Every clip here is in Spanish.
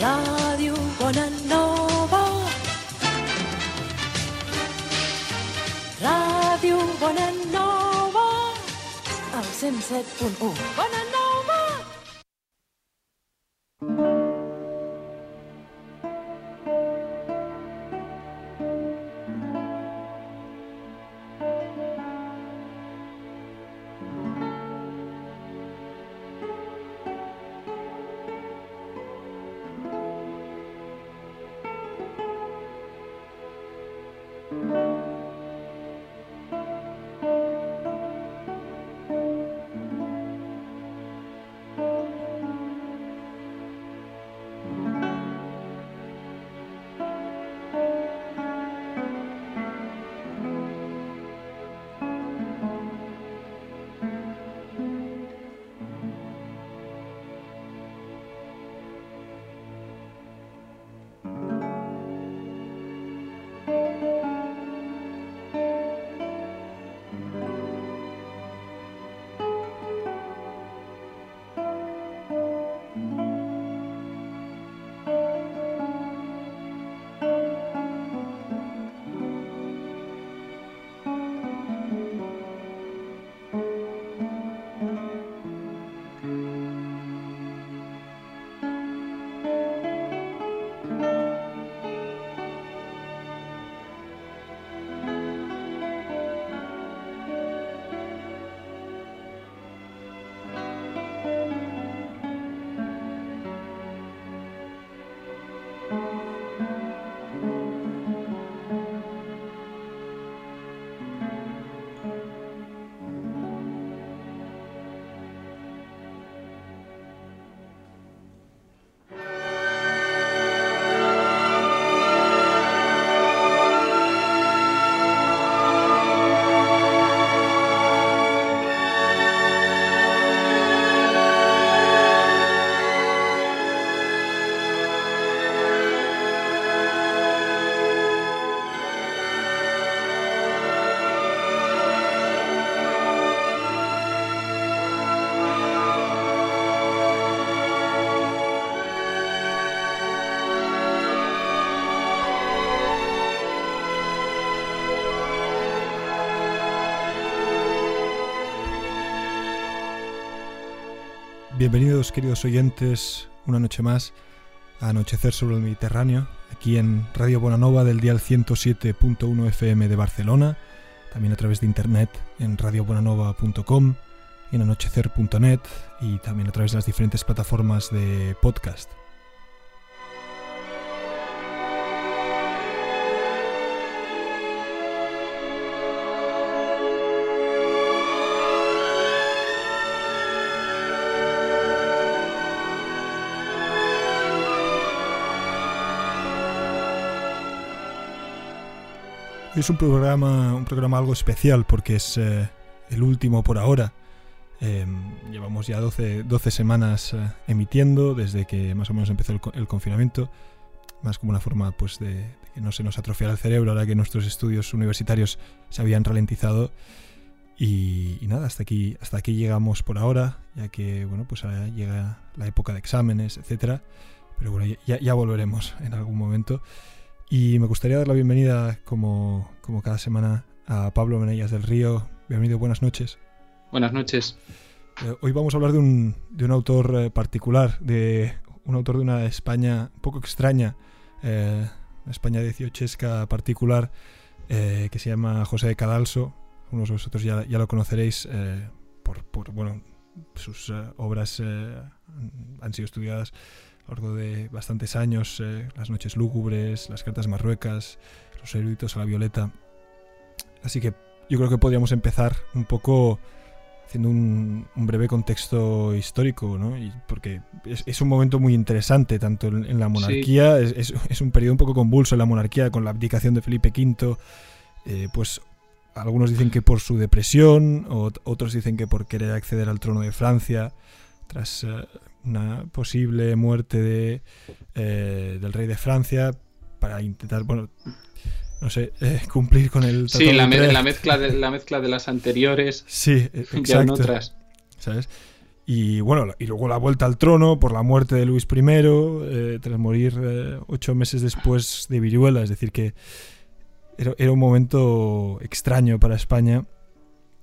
Radio Bonanova. Radio Bonanova. El 107.1. Bonanova. Bienvenidos, queridos oyentes, una noche más a Anochecer sobre el Mediterráneo, aquí en Radio Bonanova del dial 107.1 FM de Barcelona, también a través de internet en radiobonanova.com en anochecer.net y también a través de las diferentes plataformas de podcast. Es un programa, un programa algo especial porque es eh, el último por ahora. Eh, llevamos ya 12, 12 semanas eh, emitiendo desde que más o menos empezó el, co- el confinamiento. Más como una forma pues, de, que no se nos atrofiara el cerebro ahora que nuestros estudios universitarios se habían ralentizado. Y, nada, hasta aquí, hasta aquí llegamos por ahora, ya que bueno, pues ahora llega la época de exámenes, etcétera. Pero bueno, ya volveremos en algún momento. Y me gustaría dar la bienvenida, como, como cada semana, a Pablo Menellas del Río. Bienvenido, buenas noches. Buenas noches. Eh, hoy vamos a hablar de un, de un autor eh, particular, de un autor de una España un poco extraña, eh, una España dieciochesca particular, eh, que se llama José de Cadalso. Algunos de vosotros ya, ya lo conoceréis por, por, bueno, sus obras han sido estudiadas largo de bastantes años, eh, Las noches lúgubres, Las cartas marruecas, Los eruditos a la violeta. Así que yo creo que podríamos empezar un poco haciendo un, un breve contexto histórico, ¿no? Y porque es, es un momento muy interesante, tanto en, en la monarquía, es, es- es un periodo un poco convulso en la monarquía, con la abdicación de Felipe V, eh, pues algunos dicen que por su depresión, o otros dicen que por querer acceder al trono de Francia, tras eh, una posible muerte de, eh, del rey de Francia, para intentar, bueno, no sé, eh, cumplir con el Sí, la, me- la mezcla de, la mezcla de las anteriores Sí, e- exacto. otras. ¿sabes? Y bueno, y luego la vuelta al trono por la muerte de Luis I, eh, tras morir eh, ocho meses después de viruela. Es decir, que era, un momento extraño para España.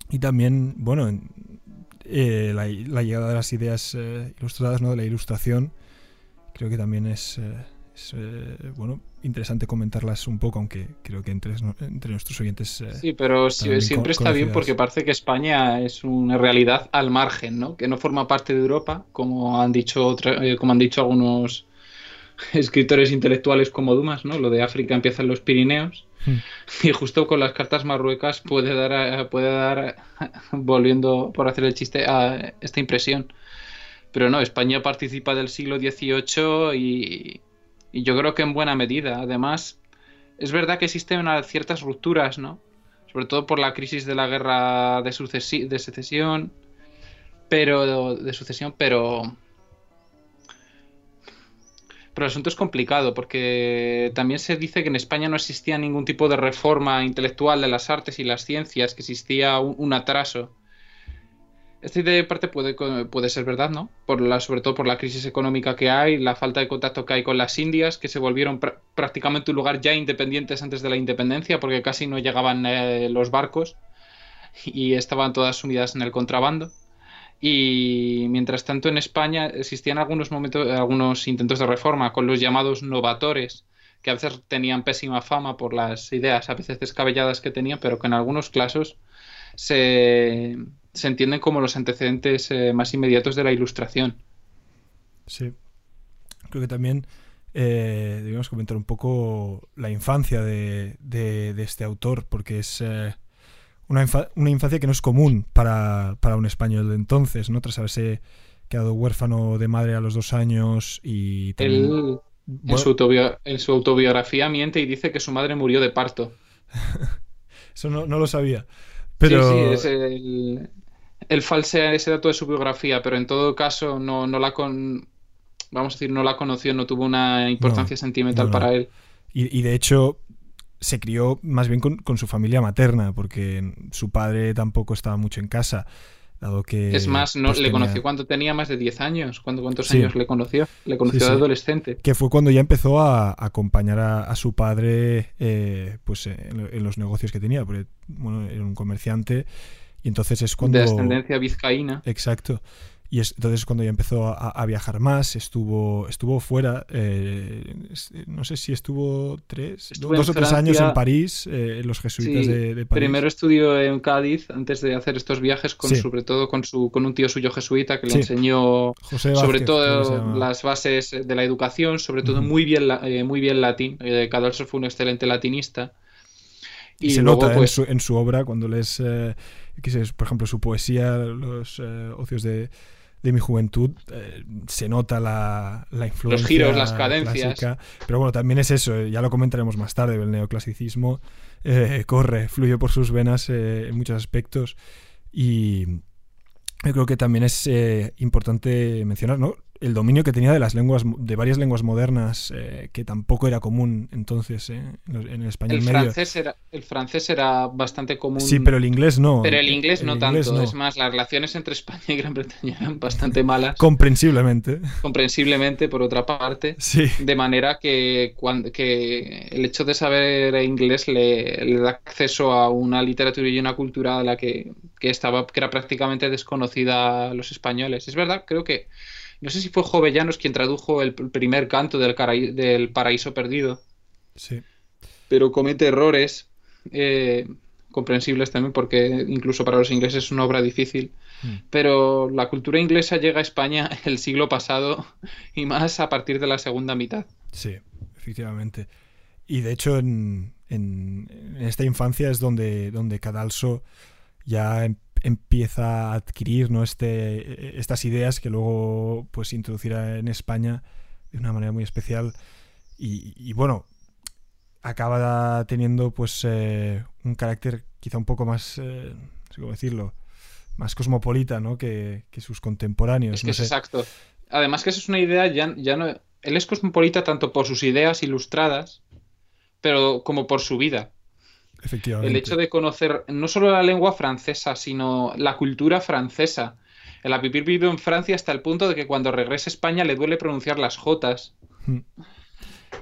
Y también, bueno, eh, la, llegada de las ideas ilustradas, ¿no? de la ilustración, creo que también es, es bueno, interesante comentarlas un poco, aunque creo que entre, entre nuestros oyentes. Eh, sí, pero siempre está bien porque parece que España es una realidad al margen, ¿no? Que no forma parte de Europa, como han dicho, eh, como han dicho algunos escritores intelectuales como Dumas, ¿no? Lo de África empieza en los Pirineos. Y justo con las cartas marruecas puede dar, puede dar, volviendo por hacer el chiste, a esta impresión. Pero no, España participa del siglo XVIII y, y yo creo que en buena medida. Además, es verdad que existen ciertas rupturas, ¿no? Sobre todo por la crisis de la guerra de, de secesión, pero de sucesión, pero pero el asunto es complicado porque también se dice que en España no existía ningún tipo de reforma intelectual de las artes y las ciencias, que existía un atraso. Esta idea de parte puede, puede ser verdad, ¿no? Por la, sobre todo por la crisis económica que hay, la falta de contacto que hay con las Indias, que se volvieron prácticamente un lugar ya independientes antes de la independencia, porque casi no llegaban eh, los barcos y estaban todas sumidas en el contrabando. Y mientras tanto en España existían algunos momentos, algunos intentos de reforma con los llamados novatores, que a veces tenían pésima fama por las ideas a veces descabelladas que tenían, pero que en algunos casos se, se entienden como los antecedentes eh, más inmediatos de la ilustración. Sí. Creo que también eh, debemos comentar un poco la infancia de, este autor, porque es eh, una, infancia que no es común para, un español de entonces, ¿no? Tras haberse quedado huérfano de madre a los dos años y... en, su en, su autobiografía miente y dice que su madre murió de parto. Eso no, no, lo sabía. Pero... Sí, sí, es el, él falsea ese dato de su biografía, pero en todo caso no, no la con vamos a decir, no la conoció, no tuvo una importancia sentimental para él. Y, de hecho se crió más bien con, su familia materna, porque su padre tampoco estaba mucho en casa. Dado que, es más, no, pues le conoció cuando tenía más de 10 años. ¿Cuántos años le conoció? Le conoció de adolescente. Que fue cuando ya empezó a, acompañar a, su padre eh, pues en, en, los negocios que tenía. Porque bueno, era un comerciante y entonces es cuando... De ascendencia vizcaína. Exacto. Y es, entonces es cuando ya empezó a, viajar más, estuvo, estuvo fuera, eh, no sé si estuvo tres, dos o tres años en París, eh, los jesuitas de, París. Primero estudió en Cádiz antes de hacer estos viajes, con, sobre todo con, su, con un tío suyo jesuita que le enseñó sobre todo las bases de la educación, sobre todo muy, bien, eh, muy bien latín. Cadalso fue un excelente latinista. Y, se nota en, pues su, en, su, obra cuando lees por ejemplo, su poesía, los eh, ocios de, mi juventud, eh, se nota la, influencia. Los giros, las cadencias. Pero bueno, también es eso, eh, ya lo comentaremos más tarde, el neoclasicismo corre, fluye por sus venas en muchos aspectos y yo creo que también es importante mencionar, ¿no? El dominio que tenía de las lenguas de varias lenguas modernas eh, que tampoco era común entonces eh, en el español el medio. francés era el francés era bastante común. Sí pero el inglés no. Pero el inglés no tanto. es más las relaciones entre España y Gran Bretaña eran bastante malas. Comprensiblemente. Comprensiblemente por otra parte. Sí. de manera que cuando que el hecho de saber inglés le, le, da acceso a una literatura y una cultura a la que, que estaba que era prácticamente desconocida a los españoles. Es verdad creo que no sé si fue Jovellanos quien tradujo el primer canto del, del Paraíso Perdido. Sí. Pero comete errores eh, comprensibles también, porque incluso para los ingleses es una obra difícil. Mm. Pero la cultura inglesa llega a España el siglo pasado y más a partir de la segunda mitad. Sí, efectivamente. Y de hecho, en, en, esta infancia es donde, donde Cadalso ya empieza a adquirir ¿no? este, estas ideas que luego pues introducirá en España de una manera muy especial y, bueno acaba teniendo pues eh, un carácter quizá un poco más eh, no sé cómo decirlo más cosmopolita ¿no? que, sus contemporáneos es que es exacto además que esa es una idea ya, ya no él es cosmopolita tanto por sus ideas ilustradas pero como por su vida el hecho de conocer no solo la lengua francesa, sino la cultura francesa. El Apipir vivió en Francia hasta el punto de que cuando regresa a España le duele pronunciar las Jotas. Mm.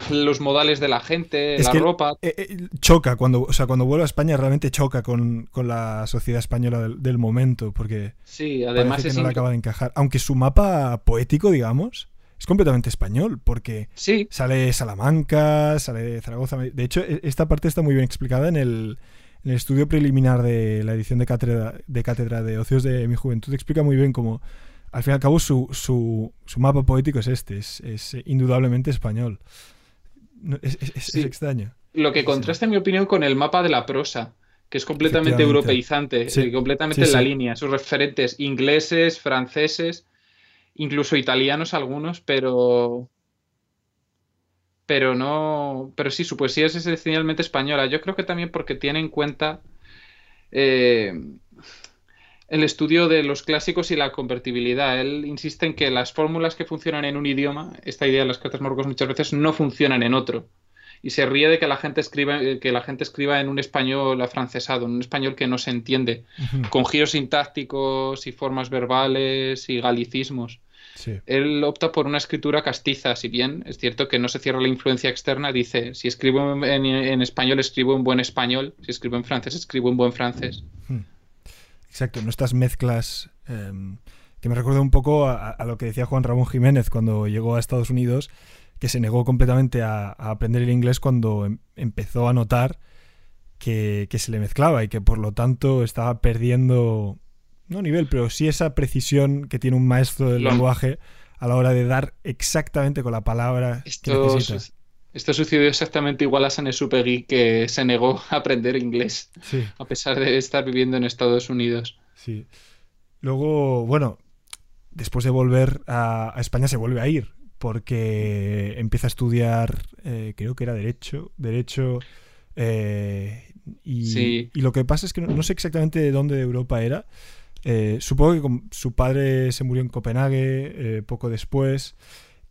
Los modales de la gente, Es la que, ropa. eh, eh, choca, cuando, o sea, cuando vuelve a España realmente choca con, con la sociedad española del, del momento, porque Sí, además parece que es no le acaba de encajar. Aunque su mapa poético, digamos, es completamente español, porque Sí, sale Salamanca, sale Zaragoza. De hecho, e- esta parte está muy bien explicada en el, en el estudio preliminar de la edición de cátedra de, cátedra de Ocios de mi Juventud. Explica muy bien cómo, al fin y al cabo, su, su, su mapa poético es este, es, es indudablemente español. No, es, es- es- Sí. es extraño. lo que contrasta, en mi opinión, con el mapa de la prosa, que es completamente europeizante, Sí, eh, completamente sí, en la línea. Sus referentes ingleses, franceses, incluso italianos algunos, pero. Pero no. Pero sí, su poesía es esencialmente española. Yo creo que también porque tiene en cuenta eh, el estudio de los clásicos y la convertibilidad. Él insiste en que las fórmulas que funcionan en un idioma, esta idea de las cartas marcos muchas veces no funcionan en otro. Y se ríe de que la gente escriba, eh, que la gente escriba en un español afrancesado, en un español que no se entiende, con giros sintácticos y formas verbales y galicismos. Sí. Él opta por una escritura castiza, si bien es cierto que no se cierra la influencia externa, dice, si escribo en, en- en español, escribo en buen español, si escribo en francés, escribo en buen francés. Exacto, no estas mezclas em, que me recuerda un poco a, a lo que decía Juan Ramón Jiménez cuando llegó a Estados Unidos, que se negó completamente a, a aprender el inglés cuando em- empezó a notar que, que se le mezclaba y que por lo tanto estaba perdiendo, no nivel, pero sí esa precisión que tiene un maestro del Lo- lenguaje a la hora de dar exactamente con la palabra que Esto, su- esto sucedió exactamente igual a Sanesupegui, que se negó a aprender inglés, Sí. a pesar de estar viviendo en Estados Unidos. Sí. Luego, bueno, después de volver a, a España se vuelve a ir porque empieza a estudiar, eh, creo que era derecho, derecho eh, y, Sí. y lo que pasa es que no, no sé exactamente de dónde de Europa era. Eh, supongo que con- su padre se murió en Copenhague eh, poco después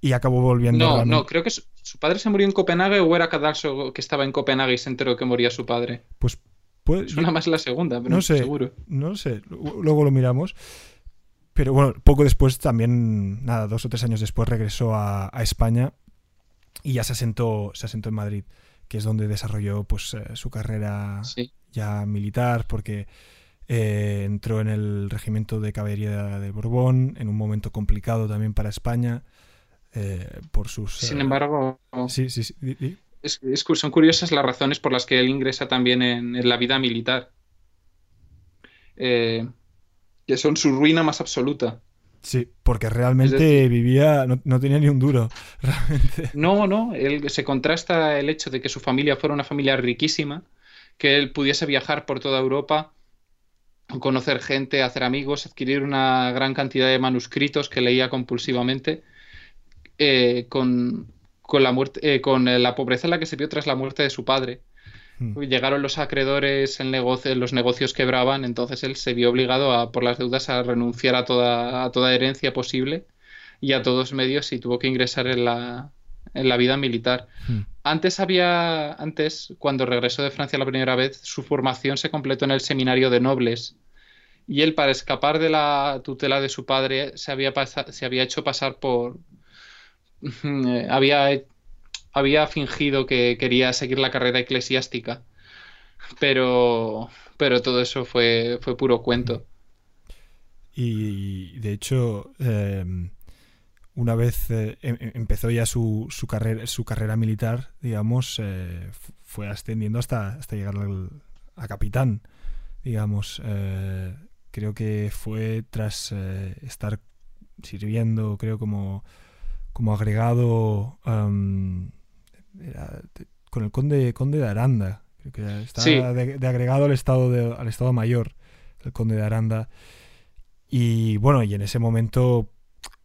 y acabó volviendo No, realmente- no, creo que su, su padre se murió en Copenhague o era Cadalso que estaba en Copenhague y se enteró que moría su padre. Pues puede- Suena más la segunda, pero No sé. seguro. No sé, lu- luego lo miramos. Pero bueno, poco después también, nada, dos o tres años después regresó a, a España y ya se asentó, se asentó en Madrid, que es donde desarrolló pues eh, su carrera Sí. ya militar, porque eh, entró en el regimiento de caballería de Borbón, en un momento complicado también para España, eh, por sus... Sin eh, embargo, Sí, sí, sí. es- es son curiosas las razones por las que él ingresa también en, en la vida militar. Eh, que son su ruina más absoluta. Sí, porque realmente decir- vivía, no, no tenía ni un duro, realmente. No, no, él, se contrasta el hecho de que su familia fuera una familia riquísima, que él pudiese viajar por toda Europa, conocer gente, hacer amigos, adquirir una gran cantidad de manuscritos que leía compulsivamente, eh, con, con la muerte, eh, con la pobreza en la que se vio tras la muerte de su padre. Mm. Llegaron los acreedores, negocio, los negocios quebraban, entonces él se vio obligado a, por las deudas a renunciar a toda, a toda herencia posible y a todos medios y tuvo que ingresar en la, en la vida militar. Mm. Antes había, antes, cuando regresó de Francia la primera vez, su formación se completó en el seminario de nobles. Y él, para escapar de la tutela de su padre, se había, se había hecho pasar por... eh, había, había fingido que quería seguir la carrera eclesiástica. Pero, pero todo eso fue, fue puro cuento. Y de hecho, eh, una vez eh, em- em- empezó ya su, su carrera, su carrera militar, digamos, eh, fu- fue ascendiendo hasta, hasta llegar al- a capitán, digamos. Eh, creo que fue tras estar sirviendo, creo, como, como agregado era con el conde, conde de Aranda. Creo que Sí. de, de agregado al estado, de- al estado mayor, el conde de Aranda. Y bueno, y en ese momento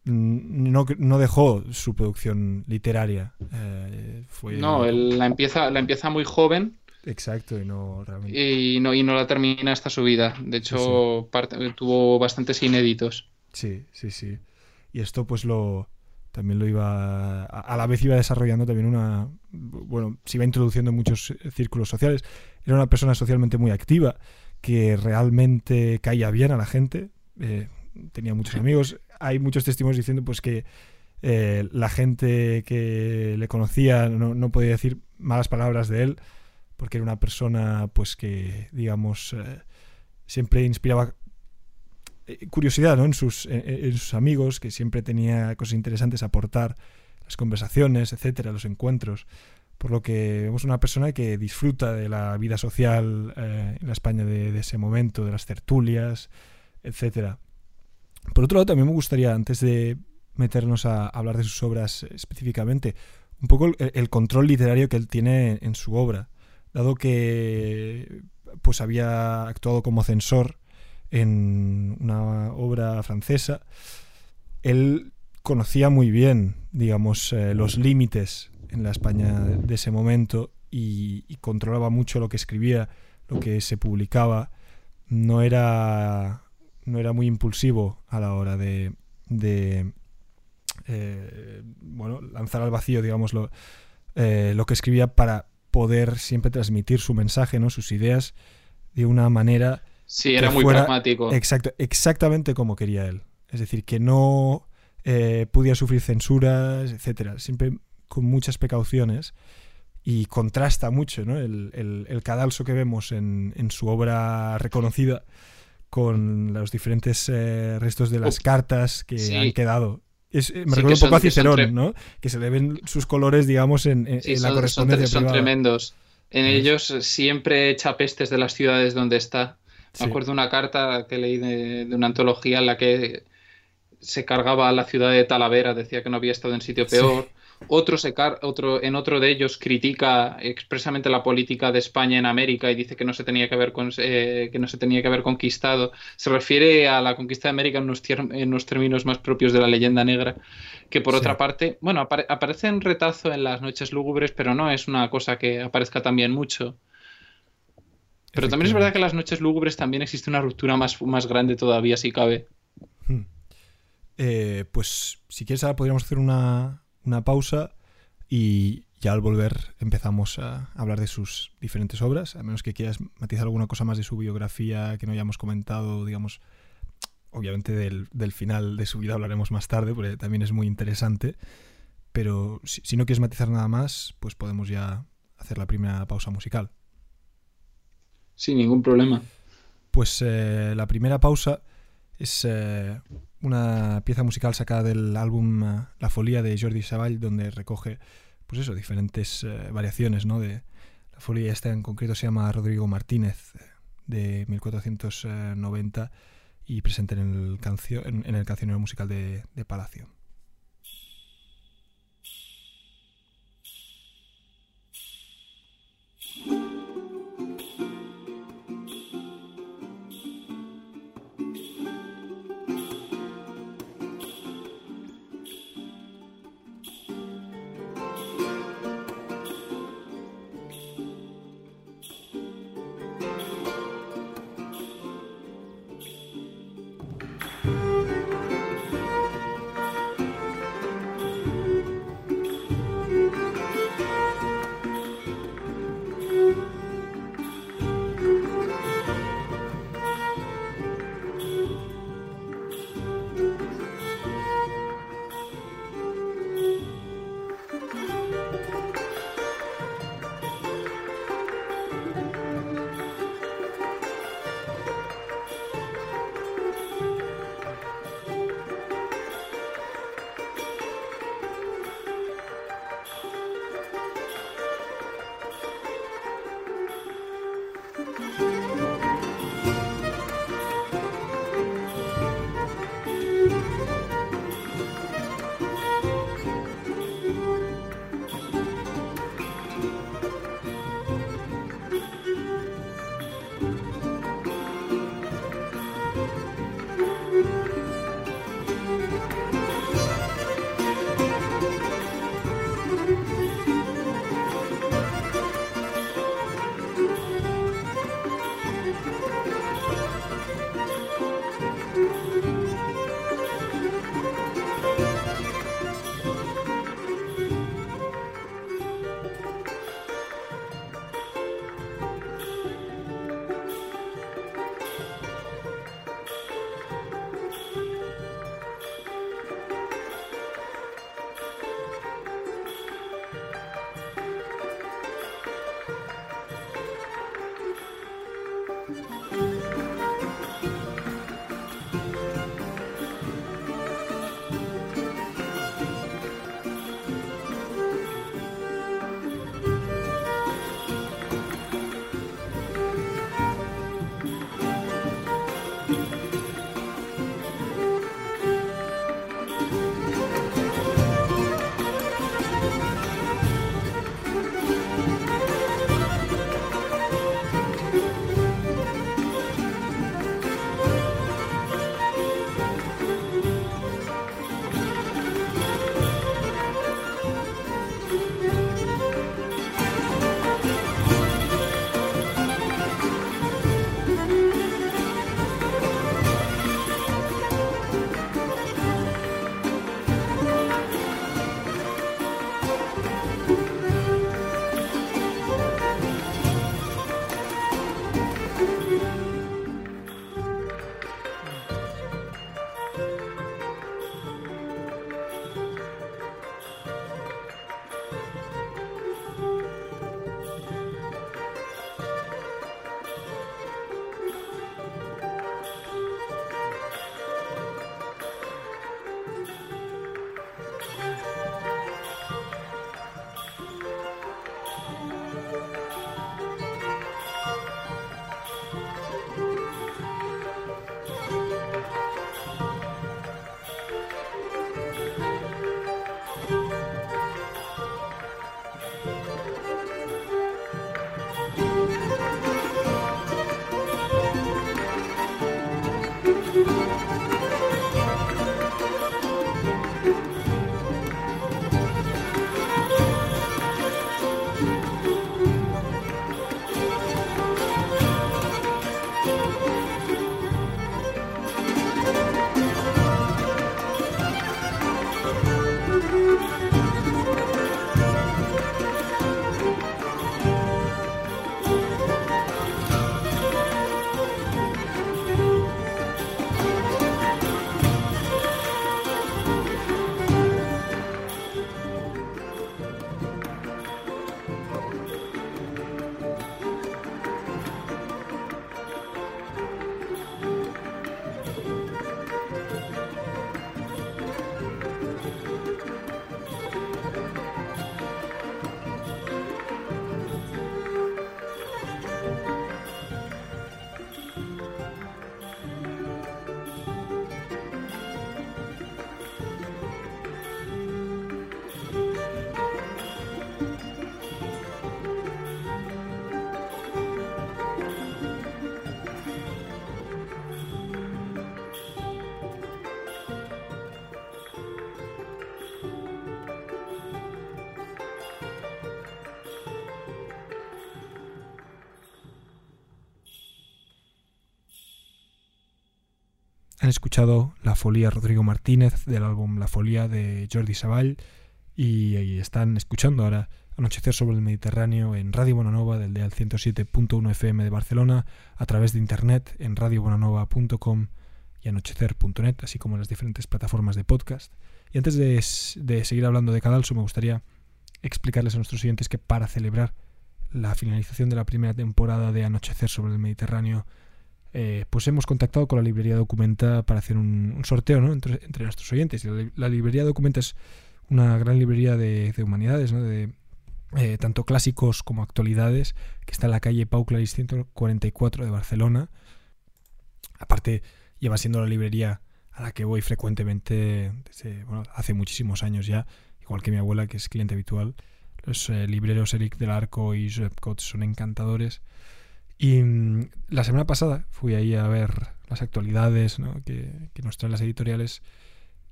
mm, no, no dejó su producción literaria. eh, fue, No, él la empieza, la empieza muy joven Exacto, y no realmente. y no, y no la termina hasta su vida. De hecho, parte- tuvo bastantes inéditos. Sí, sí, sí. Y esto pues lo también lo iba a, la vez iba desarrollando también una bueno, se iba introduciendo en muchos eh, círculos sociales. Era una persona socialmente muy activa que realmente caía bien a la gente. eh, tenía muchos amigos. Hay muchos testimonios diciendo pues que eh, la gente que le conocía no, podía decir malas palabras de él porque era una persona pues que digamos eh, siempre inspiraba eh, curiosidad en, sus, en, sus amigos que siempre tenía cosas interesantes a aportar las conversaciones etcétera los encuentros por lo que vemos una persona que disfruta de la vida social en la España de, ese momento, de las tertulias, etcétera. Por otro lado, también me gustaría, antes de meternos a hablar de sus obras específicamente. Un poco el, control literario que él tiene en su obra, dado que pues había actuado como censor en una obra francesa, él conocía muy bien, digamos, eh, los límites en la España de ese momento y, controlaba mucho lo que escribía, lo que se publicaba. No era, no era muy impulsivo a la hora de, eh, bueno, lanzar al vacío, digamos, lo, eh, lo que escribía para poder siempre transmitir su mensaje, ¿no? sus ideas de una manera... Sí, era muy pragmático. Exacto, exactamente como quería él. Es decir, que no eh, pudiera sufrir censuras, etcétera. Siempre con muchas precauciones y contrasta mucho ¿no? el, el, cadalso que vemos en, en, su obra reconocida con los diferentes restos de las cartas que han quedado es, eh, me recuerda un poco a Cicerón, ¿no? Que se le ven sus colores, digamos, en, la correspondencia son, son tremendos. En ellos siempre echa pestes de las ciudades donde está. Me acuerdo una carta que leí de, una antología en la que se cargaba a la ciudad de Talavera, decía que no había estado en sitio peor. Otro, se otro en otro de ellos critica expresamente la política de España en América y dice que no se tenía que haber eh, que no se tenía que haber conquistado. Se refiere a la conquista de América en unos, términos más propios de la leyenda negra, que por otra parte, bueno, aparece en retazo en las noches lúgubres, pero no es una cosa que aparezca también mucho. Pero también es verdad que en las noches lúgubres también existe una ruptura más, más grande todavía, si cabe. Hmm. Eh, pues si quieres ahora podríamos hacer una, una pausa y ya al volver empezamos a hablar de sus diferentes obras, a menos que quieras matizar alguna cosa más de su biografía que no hayamos comentado, digamos, obviamente del, final de su vida hablaremos más tarde, porque también es muy interesante, pero si, no quieres matizar nada más, pues podemos ya hacer la primera pausa musical. Sin ningún problema. Pues eh, la primera pausa es eh, una pieza musical sacada del álbum eh, La Folía de Jordi Savall, donde recoge, pues eso, diferentes eh, variaciones, ¿no? De la folía esta en concreto se llama Rodrigo Martínez, de 1490, y presente en el, cancio en, el cancionero musical de Palacio. Han escuchado La Folía Rodrigo Martínez del álbum La Folía de Jordi Savall y, están escuchando ahora Anochecer sobre el Mediterráneo en Radio Bonanova del Deal 107.1 FM de Barcelona, a través de internet en radiobonanova.com y anochecer.net, así como en las diferentes plataformas de podcast. Y antes de, de seguir hablando de Cadalso, me gustaría explicarles a nuestros oyentes que para celebrar la finalización de la primera temporada de Anochecer sobre el Mediterráneo, eh, pues hemos contactado con la librería Documenta para hacer un, sorteo ¿no? entre, nuestros oyentes. La, la, librería Documenta es una gran librería de, de humanidades, ¿no? de, eh, tanto clásicos como actualidades, que está en la calle Pau Claris 144 de Barcelona. Aparte, lleva siendo la librería a la que voy frecuentemente desde, bueno, hace muchísimos años ya, igual que mi abuela, que es cliente habitual. Los eh, libreros Eric del Arco y Josep son encantadores. Y mmm, la semana pasada fui ahí a ver las actualidades que, nos traen las editoriales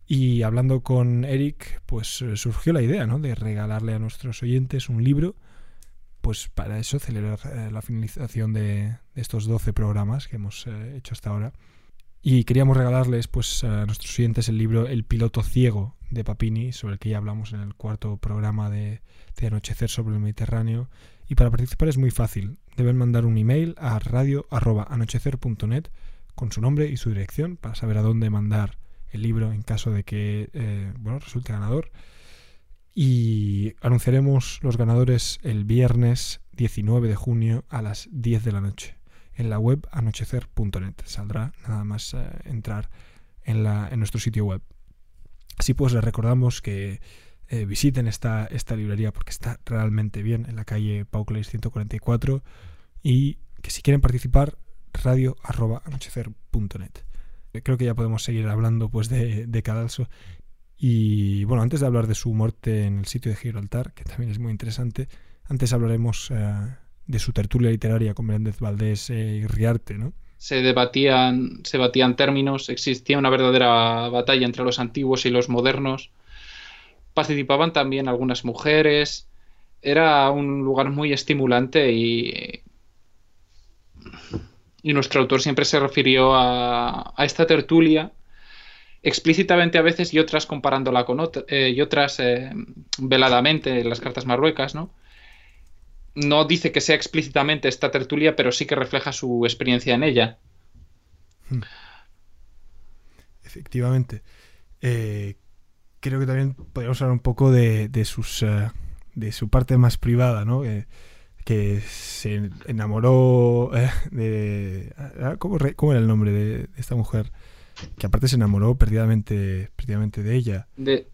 y hablando con Eric, pues eh, surgió la idea ¿no? de regalarle a nuestros oyentes un libro, pues para eso celebrar eh, la finalización de, de, estos 12 programas que hemos eh, hecho hasta ahora. Y queríamos regalarles pues, a nuestros oyentes el libro El piloto ciego de Papini, sobre el que ya hablamos en el cuarto programa de, de Anochecer sobre el Mediterráneo. Y para participar es muy fácil. Deben mandar un email a radio.anochecer.net con su nombre y su dirección para saber a dónde mandar el libro en caso de que eh, bueno, resulte ganador. Y anunciaremos los ganadores el viernes 19 de junio a las 10 de la noche en la web anochecer.net. Saldrá nada más eh, entrar en, la, en nuestro sitio web. Así pues, les recordamos que eh, visiten esta, esta librería porque está realmente bien en la calle Pauclays 144 y que si quieren participar, radio arroba anochecer.net creo que ya podemos seguir hablando pues de, de Cadalso. Y bueno, antes de hablar de su muerte en el sitio de Gibraltar, que también es muy interesante, antes hablaremos uh, de su tertulia literaria con Menéndez Valdés eh, y Riarte, ¿no? Se debatían, se batían términos, existía una verdadera batalla entre los antiguos y los modernos. Participaban también algunas mujeres. Era un lugar muy estimulante y y nuestro autor siempre se refirió a, a esta tertulia explícitamente a veces y otras comparándola con otras eh, y otras eh, veladamente en las cartas marruecas, ¿no? No dice que sea explícitamente esta tertulia, pero sí que refleja su experiencia en ella. Hmm. Efectivamente. Eh, creo que también podríamos hablar un poco de, de sus uh, de su parte más privada, ¿no? que se enamoró eh, de... ¿cómo, ¿cómo, era el nombre de, de, esta mujer? Que aparte se enamoró perdidamente, perdidamente de ella. De...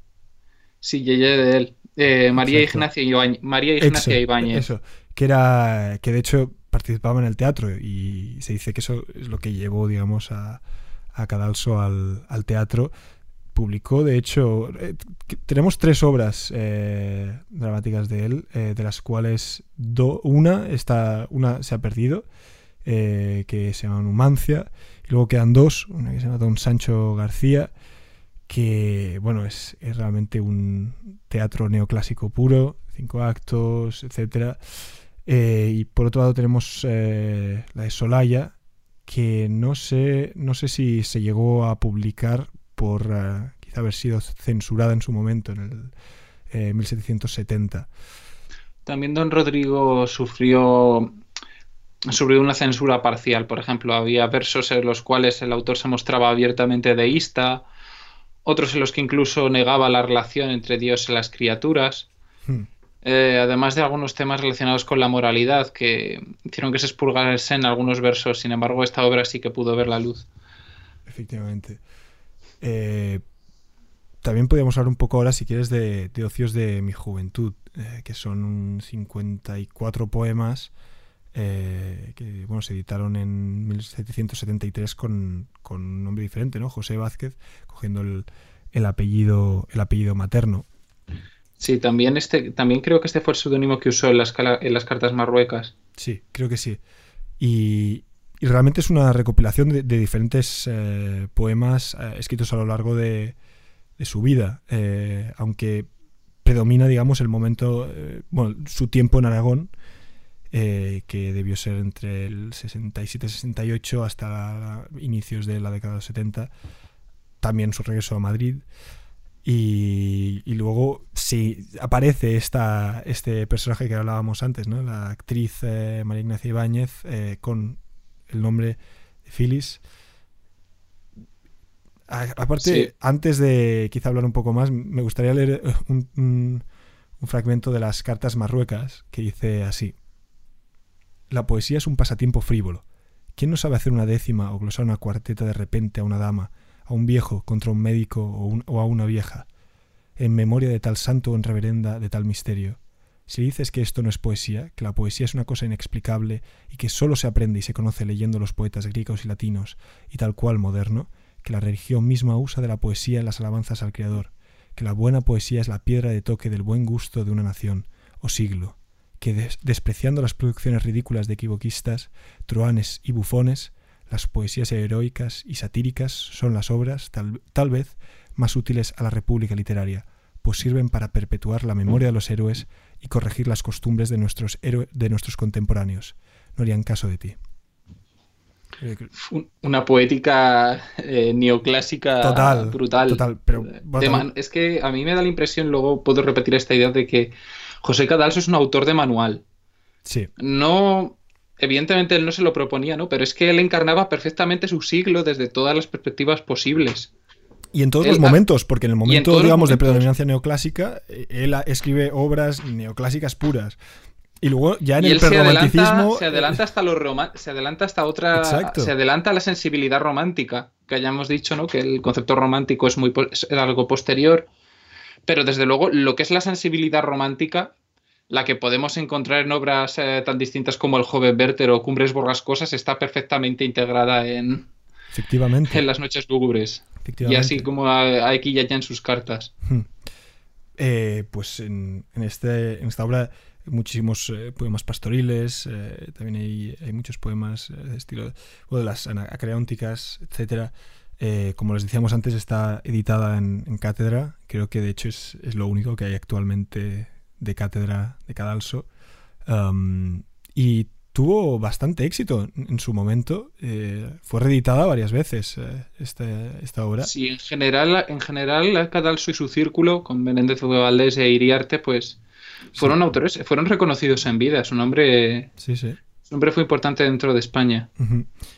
Sí, ella de él. Eh, María Ignacia, Ibáñez, María Ignacia eso, Ibáñez. Eso, que era... que de hecho participaba en el teatro y se dice que eso es lo que llevó, digamos, a, a Cadalso al, al teatro publicó, de hecho, eh, tenemos tres obras eh, dramáticas de él, eh, de las cuales una, está, una se ha perdido, que se llama Numancia, y luego quedan dos, una que se llama Don Sancho García, que, bueno, es, es realmente un teatro neoclásico puro, cinco actos, etc. y por otro lado tenemos la de Solaya, que no sé, no sé si se llegó a publicar por uh, quizá haber sido censurada en su momento, en el eh, 1770. También don Rodrigo sufrió sobre una censura parcial. Por ejemplo, había versos en los cuales el autor se mostraba abiertamente deísta, otros en los que incluso negaba la relación entre Dios y las criaturas. Hmm. Eh, además de algunos temas relacionados con la moralidad que hicieron que se expurgasen algunos versos. Sin embargo, esta obra sí que pudo ver la luz. Efectivamente. Eh, también podríamos hablar un poco ahora, si quieres, de, de ocios de mi juventud, eh, que son 54 poemas eh, que bueno, se editaron en 1773 con, con, un nombre diferente, ¿no? José Vázquez, cogiendo el, el, apellido, el apellido materno. Sí, también, este, también creo que este fue el seudónimo que usó en las, en las cartas marruecas. Sí, creo que sí. Y, y realmente es una recopilación de, diferentes eh, poemas eh, escritos a lo largo de, de su vida, eh, aunque predomina, digamos, el momento, bueno, su tiempo en Aragón. que debió ser entre el 67-68 hasta inicios de la década de los 70. También su regreso a Madrid. Y, luego sí aparece esta, este personaje que hablábamos antes, ¿no? la actriz María Ignacia Ibáñez con el nombre de Phyllis. aparte, antes de quizá hablar un poco más, me gustaría leer un, un, fragmento de las cartas marruecas que dice así. La poesía es un pasatiempo frívolo. ¿Quién no sabe hacer una décima o glosar una cuarteta de repente a una dama a un viejo contra un médico o, a una vieja, en memoria de tal santo o en reverenda de tal misterio. Si dices que esto no es poesía, que la poesía es una cosa inexplicable y que sólo se aprende y se conoce leyendo los poetas griegos y latinos y tal cual moderno, que la religión misma usa de la poesía en las alabanzas al Creador, que la buena poesía es la piedra de toque del buen gusto de una nación o siglo, que despreciando las producciones ridículas de equivoquistas, truanes y bufones, las poesías heroicas y satíricas son las obras, tal, vez, más útiles a la república literaria, pues sirven para perpetuar la memoria de los héroes y corregir las costumbres de nuestros, de nuestros contemporáneos. No harían caso de ti. Una poética eh, neoclásica total, brutal. Total, pero, es que a mí me da la impresión, luego puedo repetir esta idea de que José Cadalso es un autor de manual. Sí. No evidentemente él no se lo proponía, ¿no? Pero es que él encarnaba perfectamente su siglo desde todas las perspectivas posibles. Y en todos los momentos, porque en el momento, digamos, de predominancia neoclásica, eh, él escribe obras neoclásicas puras. Y luego ya en el prerromanticismo. Se, adelanta, hasta los se adelanta hasta otra. Se adelanta a la sensibilidad romántica. Que hayamos dicho, ¿no? Que el concepto romántico es muy es algo posterior. Pero desde luego, lo que es la sensibilidad romántica la que podemos encontrar en obras eh, tan distintas como El joven Werther o Cumbres Borrascosas está perfectamente integrada en, Efectivamente. en Las noches lúgubres. Y así como aquí ya en sus cartas. Hmm. Eh, pues en, este, en esta obra hay muchísimos eh, poemas pastoriles, también hay, hay, muchos poemas de estilo de las acreónticas, etcétera. como les decíamos antes, está editada en, cátedra. Creo que de hecho es, es, lo único que hay actualmente de cátedra de Cadalso. Um, y tuvo bastante éxito en su momento. Eh, fue reeditada varias veces eh, este, esta obra. Sí, en general, en general, Cadalso y su círculo, con Menéndez Valdés e Iriarte, pues fueron autores, fueron reconocidos en vida. Su nombre, sí, sí. Su nombre fue importante dentro de España.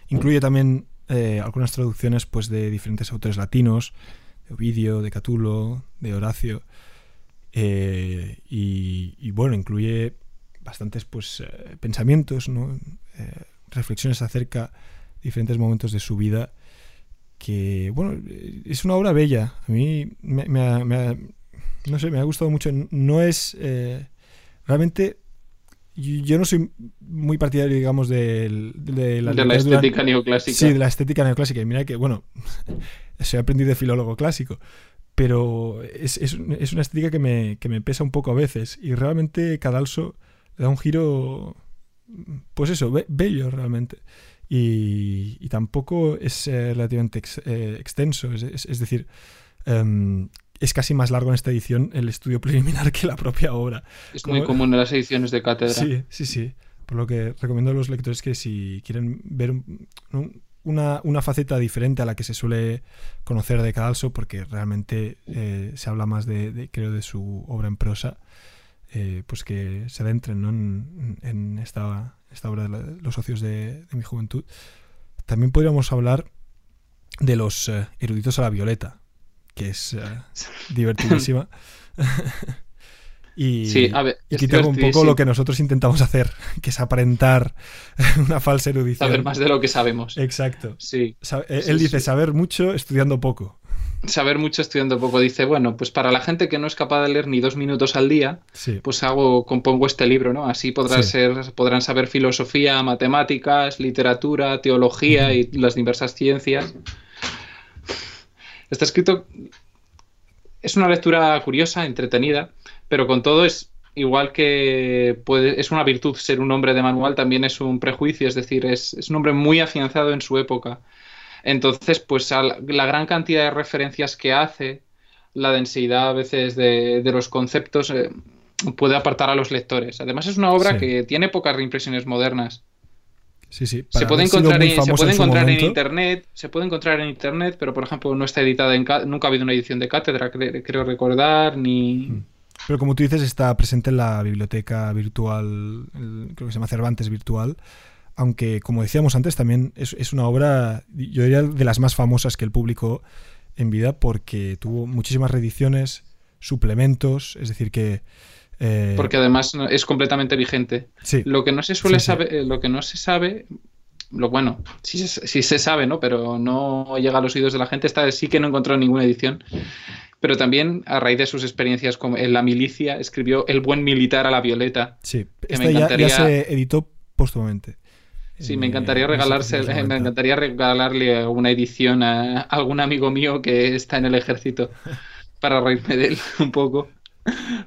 Incluye también eh, algunas traducciones pues, de diferentes autores latinos, de Ovidio, de Catulo, de Horacio. Eh, y, bueno, incluye bastantes pues, eh, pensamientos, ¿no? Eh, reflexiones acerca de diferentes momentos de su vida. Que, bueno, es una obra bella. A mí me, ha, no sé, me ha gustado mucho. No es. realmente yo no soy muy partidario, digamos, de, la, de la estética neoclásica. Sí, de la estética neoclásica. Y mira que, bueno, se ha aprendido de filólogo clásico pero es, es, es una estética que me, que me, pesa un poco a veces y realmente Cadalso le da un giro, pues eso, bello realmente. Y, y tampoco es eh, relativamente eh, extenso, es, es decir, em, es casi más largo en esta edición el estudio preliminar que la propia obra. Es muy común en las ediciones de cátedra. Sí, sí, sí. Por lo que recomiendo a los lectores que si quieren ver un, una, una, faceta diferente a la que se suele conocer de Cadalso, porque realmente eh, se habla más de, creo, de su obra en prosa, eh, pues que se adentren ¿no? en, esta, esta, obra de, los socios de, mi juventud. También podríamos hablar de los eh, eruditos a la violeta, que es divertidísima. y, sí, a ver, un poco lo que nosotros intentamos hacer, que es aparentar una falsa erudición. Saber más de lo que sabemos. Exacto. Sí. Eh, él dice saber mucho estudiando poco. Saber mucho estudiando poco. Dice, bueno, pues para la gente que no es capaz de leer ni dos minutos al día, pues hago, compongo este libro, ¿no? Así podrá ser, podrán saber filosofía, matemáticas, literatura, teología y las diversas ciencias. Está escrito. Es una lectura curiosa, entretenida pero con todo es igual que puede, es una virtud ser un hombre de manual, también es un prejuicio, es decir, es, un hombre muy afianzado en su época. Entonces, pues la gran cantidad de referencias que hace, la densidad a veces de, los conceptos, eh, puede apartar a los lectores. Además es una obra Sí. que tiene pocas reimpresiones modernas. Sí, sí. Se puede encontrar, en, se puede en encontrar en internet, se puede encontrar en internet, pero por ejemplo no está editada en ca- nunca ha habido una edición de cátedra, cre- creo recordar, ni Mm. Pero como tú dices, está presente en la biblioteca virtual, el- creo que se llama Cervantes Virtual, aunque como decíamos antes, también es, es una obra, yo diría, de las más famosas que el público en vida, porque tuvo muchísimas reediciones, suplementos, es decir que... eh, porque además es completamente vigente. sí, Lo que no se suele Sí, sí. saber, eh, lo que no se sabe, lo bueno, sí, se- sí se sabe, ¿no? Pero no llega a los oídos de la gente. Esta vez sí que no encontró ninguna edición. Pero también, a raíz de sus experiencias como en la milicia, escribió El buen militar a la violeta. sí. Esta me ya- ya, se editó póstumamente. Sí, me eh, encantaría regalarse, 1790. me encantaría regalarle una edición a algún amigo mío que está en el ejército para reírme de él un poco.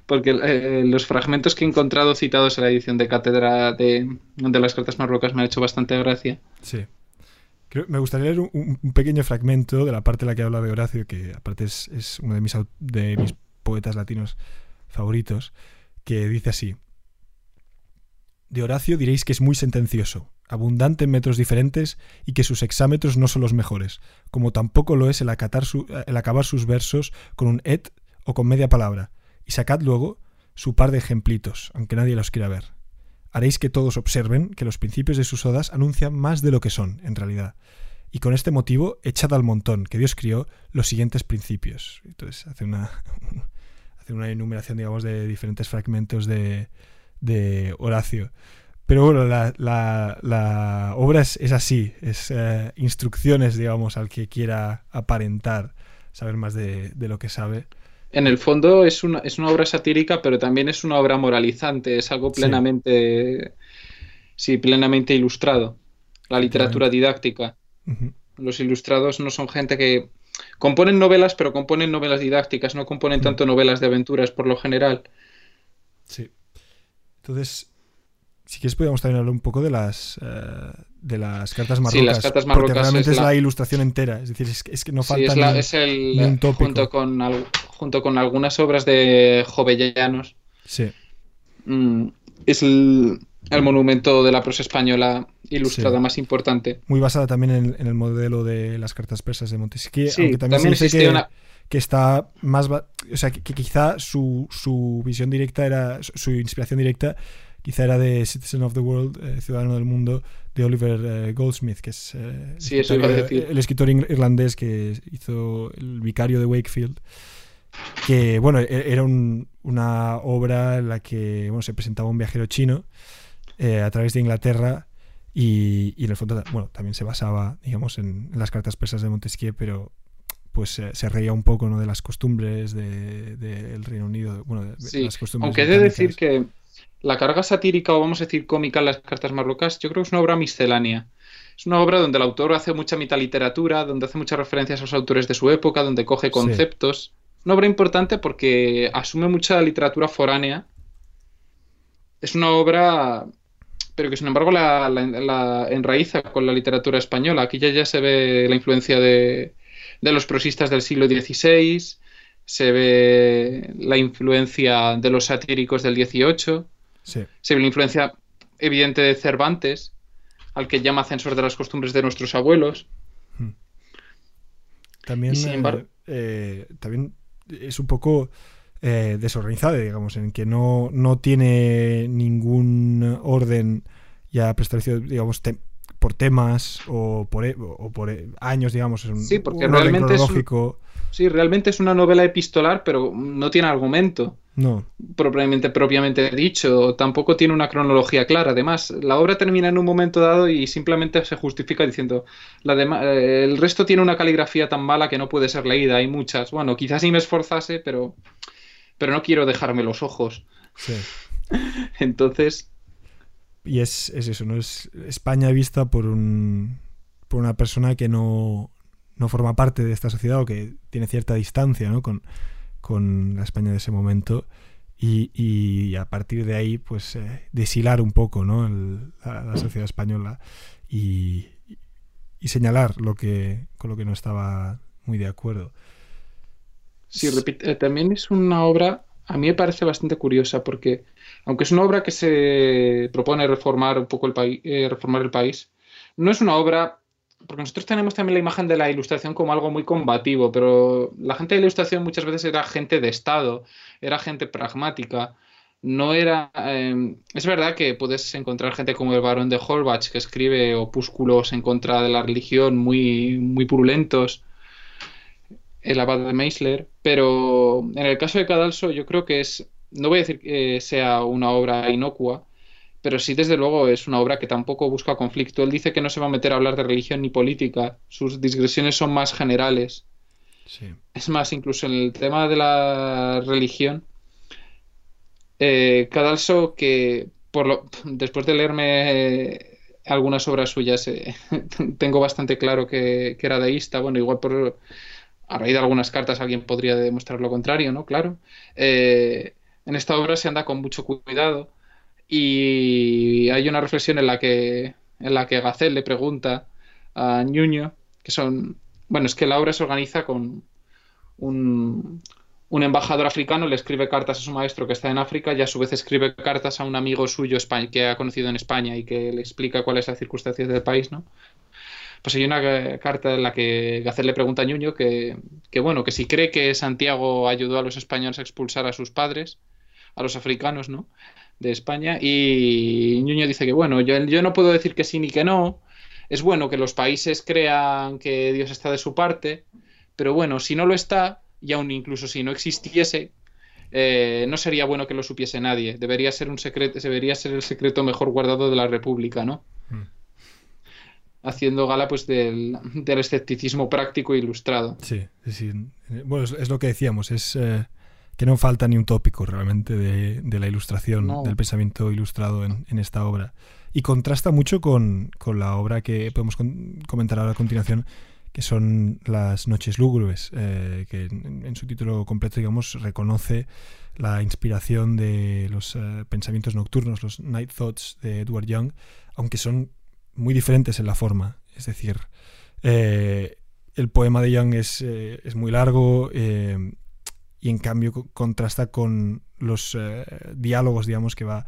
Porque eh, los fragmentos que he encontrado citados en la edición de cátedra de, de las cartas marrocas me han hecho bastante gracia. Sí. Creo- me gustaría leer un, un pequeño fragmento de la parte en la que habla de Horacio, que aparte es, es uno de mis, au- de mis poetas latinos favoritos, que dice así. De Horacio diréis que es muy sentencioso, abundante en metros diferentes y que sus hexámetros no son los mejores, como tampoco lo es el, acatar el acabar sus versos con un et o con media palabra, y sacad luego su par de ejemplitos, aunque nadie los quiera ver haréis que todos observen que los principios de sus odas anuncian más de lo que son, en realidad. Y con este motivo, echad al montón que Dios crió los siguientes principios. Entonces hace una, hace una enumeración, digamos, de diferentes fragmentos de Horacio. Pero bueno, la, la- la obra es, es así, es eh, instrucciones, digamos, al que quiera aparentar saber más de, de lo que sabe. En el fondo es una, es una obra satírica, pero también es una obra moralizante, es algo plenamente, sí, plenamente ilustrado. La literatura didáctica. Los ilustrados no son gente que componen novelas, pero componen novelas didácticas, no componen tanto novelas de aventuras por lo general. Sí. Entonces, si quieres podríamos también hablar un poco de las eh, de las cartas Sí, marrocas. las cartas Porque marrocas realmente es es la... la- ilustración entera. Es decir, es, que- es que no Sí, falta es, la- ni- es el, ni un tópico. junto con, al- junto con algunas obras de Jovellanos, Sí, mm, es el, el monumento de la prosa española ilustrada Sí. más importante. muy basada también en, en el modelo de las cartas persas de Montesquieu, Sí, aunque también, también se dice que, una- que está más... O sea, que, que quizá su, su visión directa era... Su inspiración directa quizá era de Citizen of the World, eh, Ciudadano del Mundo, de Oliver eh, Goldsmith, que es eh, el Sí, eso escritor- decir. el escritor ir- irlandés que hizo El vicario de Wakefield. que bueno, e- era un- una obra en la que bueno, se presentaba un viajero chino a través de Inglaterra y, y en el fondo bueno, también se basaba digamos en, en las cartas persas de Montesquieu, pero pues se reía un poco ¿no? de las costumbres de- del Reino Unido, bueno, de, Sí, las costumbres aunque he de decir que la carga satírica o vamos a decir cómica en las cartas marrocas, yo creo que es una obra miscelánea. Es una obra donde el autor hace mucha metaliteratura, donde hace muchas referencias a los autores de su época, donde coge conceptos. Una obra importante porque asume mucha literatura foránea. Es una obra, pero que sin embargo la, la- la enraiza con la literatura española. Aquí ya, ya se ve la influencia de, de los prosistas del siglo XVI, se ve la influencia de los satíricos del XVIII, Sí, se ve la influencia evidente de Cervantes, al que llama censor de las costumbres de nuestros abuelos. también, Y sin eh, embargo- eh, también es un poco eh, desorganizada, digamos, en que no, no tiene ningún orden ya preestablecido, digamos, te- por temas o por, e- o por e- años, digamos, es un, Sí, porque un realmente es un-. Sí, realmente es una novela epistolar, pero no tiene argumento No, propiamente, propiamente dicho. Tampoco tiene una cronología clara. Además, la obra termina en un momento dado y simplemente se justifica diciendo la eh, el resto tiene una caligrafía tan mala que no puede ser leída. Hay muchas. Bueno, quizás si me esforzase, pero, pero no quiero dejarme los ojos. sí. Entonces, Y es, es eso, ¿no? Es España vista por un por una persona que no, no forma parte de esta sociedad o que tiene cierta distancia, ¿no? Con, con la España de ese momento. Y, a partir de ahí, pues, eh, deshilar un poco, ¿no? La, sociedad española y, y señalar lo que con lo que no estaba muy de acuerdo. Sí, repite- eh, también es una obra a mí me parece bastante curiosa porque, aunque es una obra que se propone reformar un poco el país, eh, reformar el país, no es una obra porque nosotros tenemos también la imagen de la ilustración como algo muy combativo, pero la gente de la ilustración muchas veces era gente de Estado, era gente pragmática, no era... Eh, es verdad que puedes encontrar gente como el barón de Holbach que escribe opúsculos en contra de la religión muy, muy purulentos, el abad de Meisler, pero en el caso de Cadalso yo creo que es, no voy a decir que sea una obra inocua, pero sí desde luego es una obra que tampoco busca conflicto. Él dice que no se va a meter a hablar de religión ni política, sus digresiones son más generales. Es más, incluso en el tema de la religión, eh, Cadalso, que por lo, después de leerme eh, algunas obras suyas, eh, tengo bastante claro que, que, era deísta, bueno, igual por a raíz de algunas cartas alguien podría demostrar lo contrario, ¿no? Claro. Eh, en esta obra se anda con mucho cuidado y hay una reflexión en la que, en la que Gacel le pregunta a Ñuño, que son, bueno, es que la obra se organiza con un, un embajador africano, le escribe cartas a su maestro que está en África y a su vez escribe cartas a un amigo suyo que ha conocido en España y que le explica cuál es la circunstancia del país, ¿no? pues hay una carta en la que Gacer le pregunta a Ñuño que, bueno, que si cree que Santiago ayudó a los españoles a expulsar a sus padres, a los africanos, ¿no? De España, y Ñuño dice que bueno, yo, yo no puedo decir que sí ni que no, es bueno que los países crean que Dios está de su parte, pero bueno, si no lo está, y aún incluso si no existiese, eh, no sería bueno que lo supiese nadie. Debería ser un secreto, debería ser el secreto mejor guardado de la República, ¿no? Mm haciendo gala pues del, escepticismo práctico e ilustrado. Sí, sí. Bueno, es, lo que decíamos, es eh, que no falta ni un tópico realmente de, la ilustración, del pensamiento ilustrado en, esta obra. Y contrasta mucho con, la obra que podemos comentar ahora a continuación, que son Las Noches Lúgubres, eh, que en, su título completo, digamos, reconoce la inspiración de los eh, pensamientos nocturnos, los Night Thoughts de Edward Young, aunque son muy diferentes en la forma. Es decir, eh, el poema de Young es, eh, muy largo y en cambio contrasta con los diálogos, digamos, que va.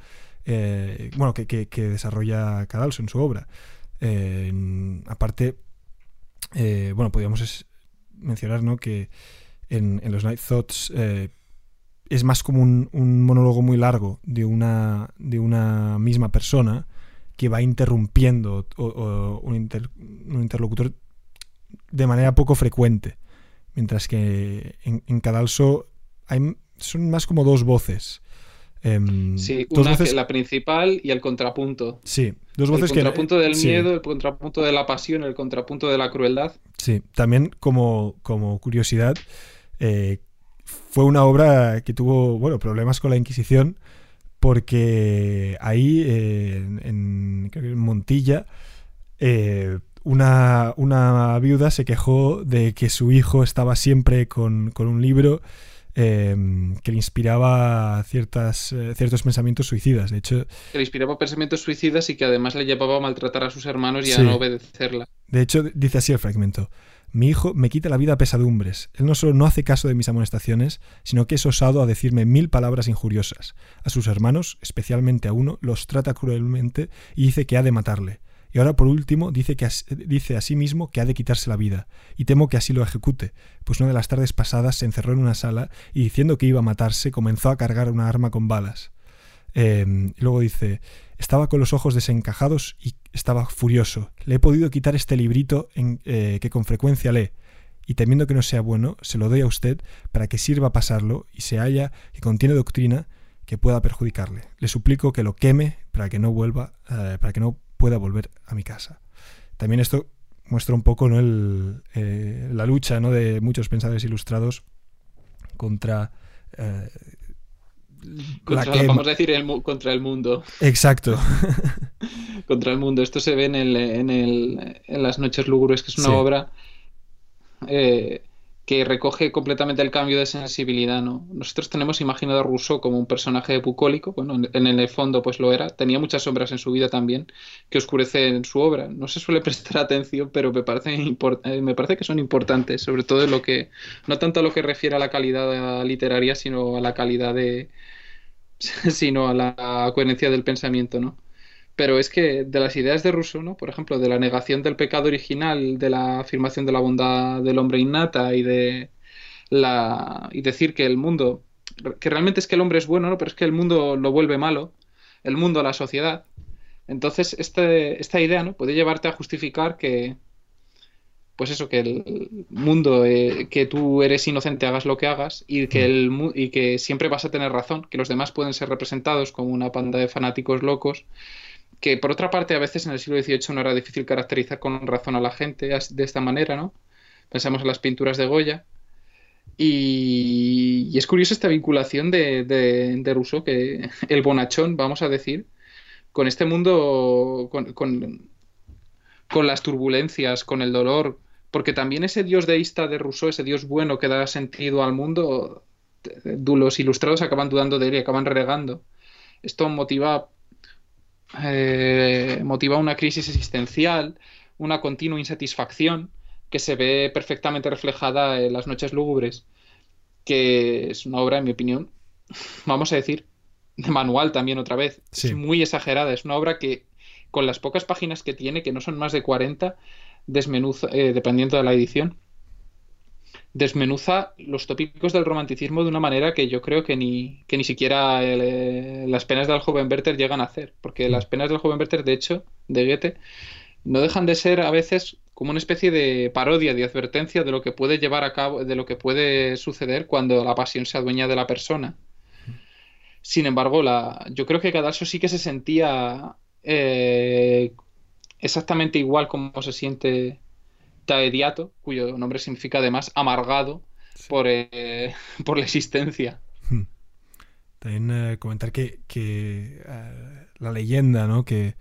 bueno, que, que, desarrolla Cadalso en su obra. aparte, bueno, podríamos mencionar ¿no? que en, los Night Thoughts es más como un, monólogo muy largo de una, de una misma persona que va interrumpiendo un, interlocutor de manera poco frecuente. Mientras que en, Cadalso hay, son más como dos voces. Em, sí, una la principal y el contrapunto. Sí, dos voces que. El contrapunto del miedo, el contrapunto de la pasión, el contrapunto de la crueldad. Sí, también como, como curiosidad, eh, fue una obra que tuvo bueno, problemas con la Inquisición porque ahí en, Montilla eh, una, una, viuda se quejó de que su hijo estaba siempre con, un libro em, que le inspiraba ciertas, eh, ciertos pensamientos suicidas. De hecho, que le inspiraba pensamientos suicidas y que además le llevaba a maltratar a sus hermanos y a no obedecerla. De hecho, dice así el fragmento. Mi hijo me quita la vida a pesadumbres. Él no solo no hace caso de mis amonestaciones, sino que es osado a decirme mil palabras injuriosas. A sus hermanos, especialmente a uno, los trata cruelmente y dice que ha de matarle. Y ahora por último dice, que dice a sí mismo que ha de quitarse la vida, y temo que así lo ejecute, pues una de las tardes pasadas se encerró en una sala y diciendo que iba a matarse comenzó a cargar una arma con balas. Em, luego dice, estaba con los ojos desencajados y estaba furioso. Le he podido quitar este librito en, eh, que con frecuencia lee, y temiendo que no sea bueno, se lo doy a usted para que sirva a pasarlo y se halla que contiene doctrina que pueda perjudicarle. Le suplico que lo queme para que no vuelva, eh, para que no pueda volver a mi casa. También esto muestra un poco ¿no? El, eh, la lucha ¿no? de muchos pensadores ilustrados contra vamos a decir, contra el mundo. Exacto. contra el mundo. Esto se ve en, el, en, el, en Las Noches Lúgubres, que es una obra eh, que recoge completamente el cambio de sensibilidad, ¿no? Nosotros tenemos imaginado a Rousseau como un personaje bucólico, bueno, en, el fondo pues lo era, tenía muchas sombras en su vida también, que oscurece en su obra. No se suele prestar atención, pero me parece, eh, me parece que son importantes, sobre todo en lo que, no tanto a lo que refiere a la calidad literaria, sino a la calidad de, sino a la coherencia del pensamiento, ¿no? Pero es que de las ideas de Rousseau, ¿no? Por ejemplo, de la negación del pecado original, de la afirmación de la bondad del hombre innata y de la y decir que el mundo que realmente es que el hombre es bueno, ¿no? Pero es que el mundo lo vuelve malo, el mundo, la sociedad. Entonces, este, esta idea, ¿no? Puede llevarte a justificar que, pues eso, que el mundo, eh, que tú eres inocente, hagas lo que hagas, y que, el, y que siempre vas a tener razón, que los demás pueden ser representados como una panda de fanáticos locos, que por otra parte a veces en el siglo XVIII no era difícil caracterizar con razón a la gente de esta manera, ¿no? Pensamos en las pinturas de Goya. Y, es curioso esta vinculación de, de, Rousseau, que el bonachón, vamos a decir, con este mundo, con, con, las turbulencias, con el dolor, porque también ese dios deísta de Rousseau, ese dios bueno que da sentido al mundo, los ilustrados acaban dudando de él y acaban regando. Esto motiva eh, motiva una crisis existencial, una continua insatisfacción que se ve perfectamente reflejada en Las noches lúgubres, que es una obra, en mi opinión, vamos a decir, de manual también otra vez. Es muy exagerada, es una obra que con las pocas páginas que tiene, que no son más de 40, desmenuza, eh, dependiendo de la edición, desmenuza los tópicos del romanticismo de una manera que yo creo que ni, que ni siquiera eh, las penas del joven Werther llegan a hacer. Porque mm. las penas del joven Werther, de hecho, de Goethe, no dejan de ser a veces como una especie de parodia, de advertencia de lo que puede llevar a cabo, de lo que puede suceder cuando la pasión se adueña de la persona. Sin embargo, la, yo creo que Cadalso sí que se sentía eh, exactamente igual como se siente Taediato, cuyo nombre significa además amargado por, eh, por la existencia. Hmm. También eh, comentar que, que eh, la leyenda ¿no? que,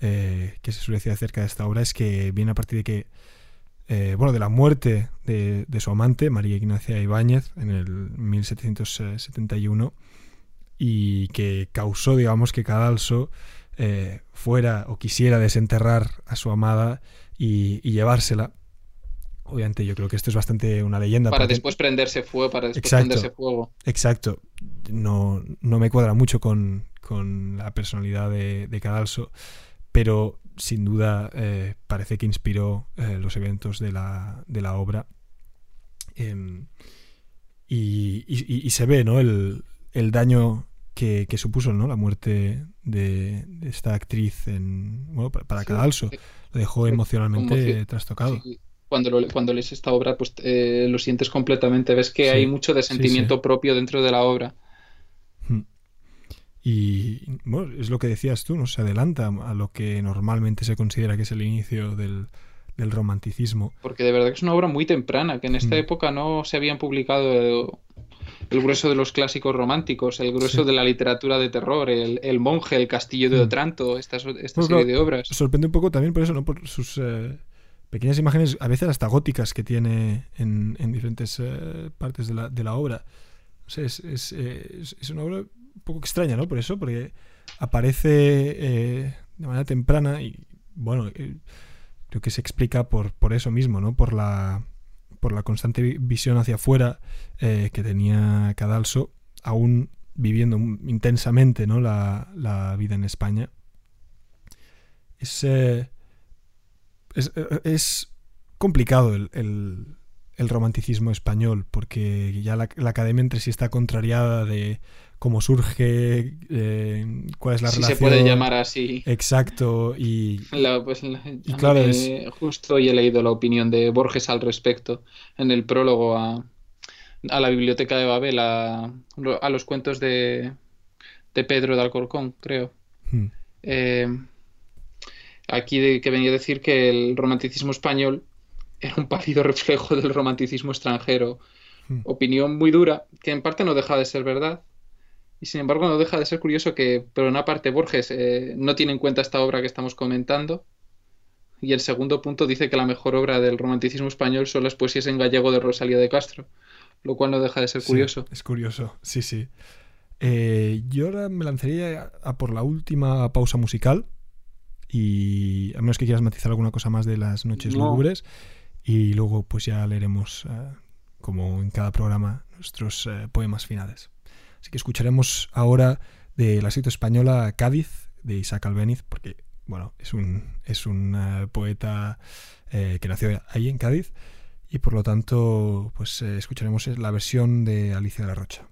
que se suele decir acerca de esta obra es que viene a partir de que, bueno, de la muerte de, de, su amante, María Ignacia Ibáñez, en el 1771, y que causó, digamos, que Cadalso fuera o quisiera desenterrar a su amada y, y llevársela Obviamente yo creo que esto es bastante una leyenda. Para después prenderse fuego, para después prenderse fuego. Exacto. No, no me cuadra mucho con, la personalidad de, Cadalso, pero sin duda eh, parece que inspiró eh, los eventos de la, de la obra. Em, y, se ve ¿no? el, daño que, supuso ¿no? la muerte de, esta actriz en, bueno, para, Cadalso. Lo dejó emocionalmente trastocado cuando, cuando lees esta obra, pues eh, lo sientes completamente. Ves que hay mucho de sentimiento propio dentro de la obra. Hmm. Y bueno, es lo que decías tú, ¿no? Se adelanta a lo que normalmente se considera que es el inicio del, romanticismo. Porque de verdad que es una obra muy temprana, que en esta hmm. época no se habían publicado el, grueso de los clásicos románticos, el grueso de la literatura de terror, el, monje, el castillo de hmm. Otranto, esta, serie de obras. Sorprende un poco también por eso, ¿no? Por sus... Eh, pequeñas imágenes, a veces hasta góticas, que tiene en, diferentes eh, partes de la, obra. es, es, una obra un poco extraña, ¿no? Por eso, porque aparece eh, de manera temprana y, bueno, eh, creo que se explica por, por eso mismo, ¿no? Por la, por la constante visión hacia afuera que tenía Cadalso, aún viviendo intensamente ¿no? la, la vida en España. Es, eh, es, complicado el, romanticismo español, porque ya la, academia entre sí está contrariada de cómo surge, eh, cuál es la relación. se puede llamar así. Exacto. Y, pues, claro, es... justo hoy he leído la opinión de Borges al respecto en el prólogo a, a la biblioteca de Babel, a, los cuentos de, de Pedro de Alcorcón, creo. Hmm. Eh, aquí que venía a decir que el romanticismo español era un pálido reflejo del romanticismo extranjero. Hmm. Opinión muy dura, que en parte no deja de ser verdad. Y sin embargo no deja de ser curioso que, por una parte, Borges eh, no tiene en cuenta esta obra que estamos comentando Y el segundo punto dice que la mejor obra del romanticismo español son las poesías en gallego de Rosalía de Castro, lo cual no deja de ser Sí, curioso. es curioso, sí, sí. Eh, yo ahora me lanzaría a por la última pausa musical. Y a menos que quieras matizar alguna cosa más de las noches No. lúgubres. Y luego, pues ya leeremos, eh, como en cada programa, nuestros eh, poemas finales. Así que escucharemos ahora de la escrita española Cádiz, de Isaac Albéniz, porque, bueno, es un, es un eh, poeta eh, que nació ahí en Cádiz. Y por lo tanto, pues eh, escucharemos la versión de Alicia de la Rocha.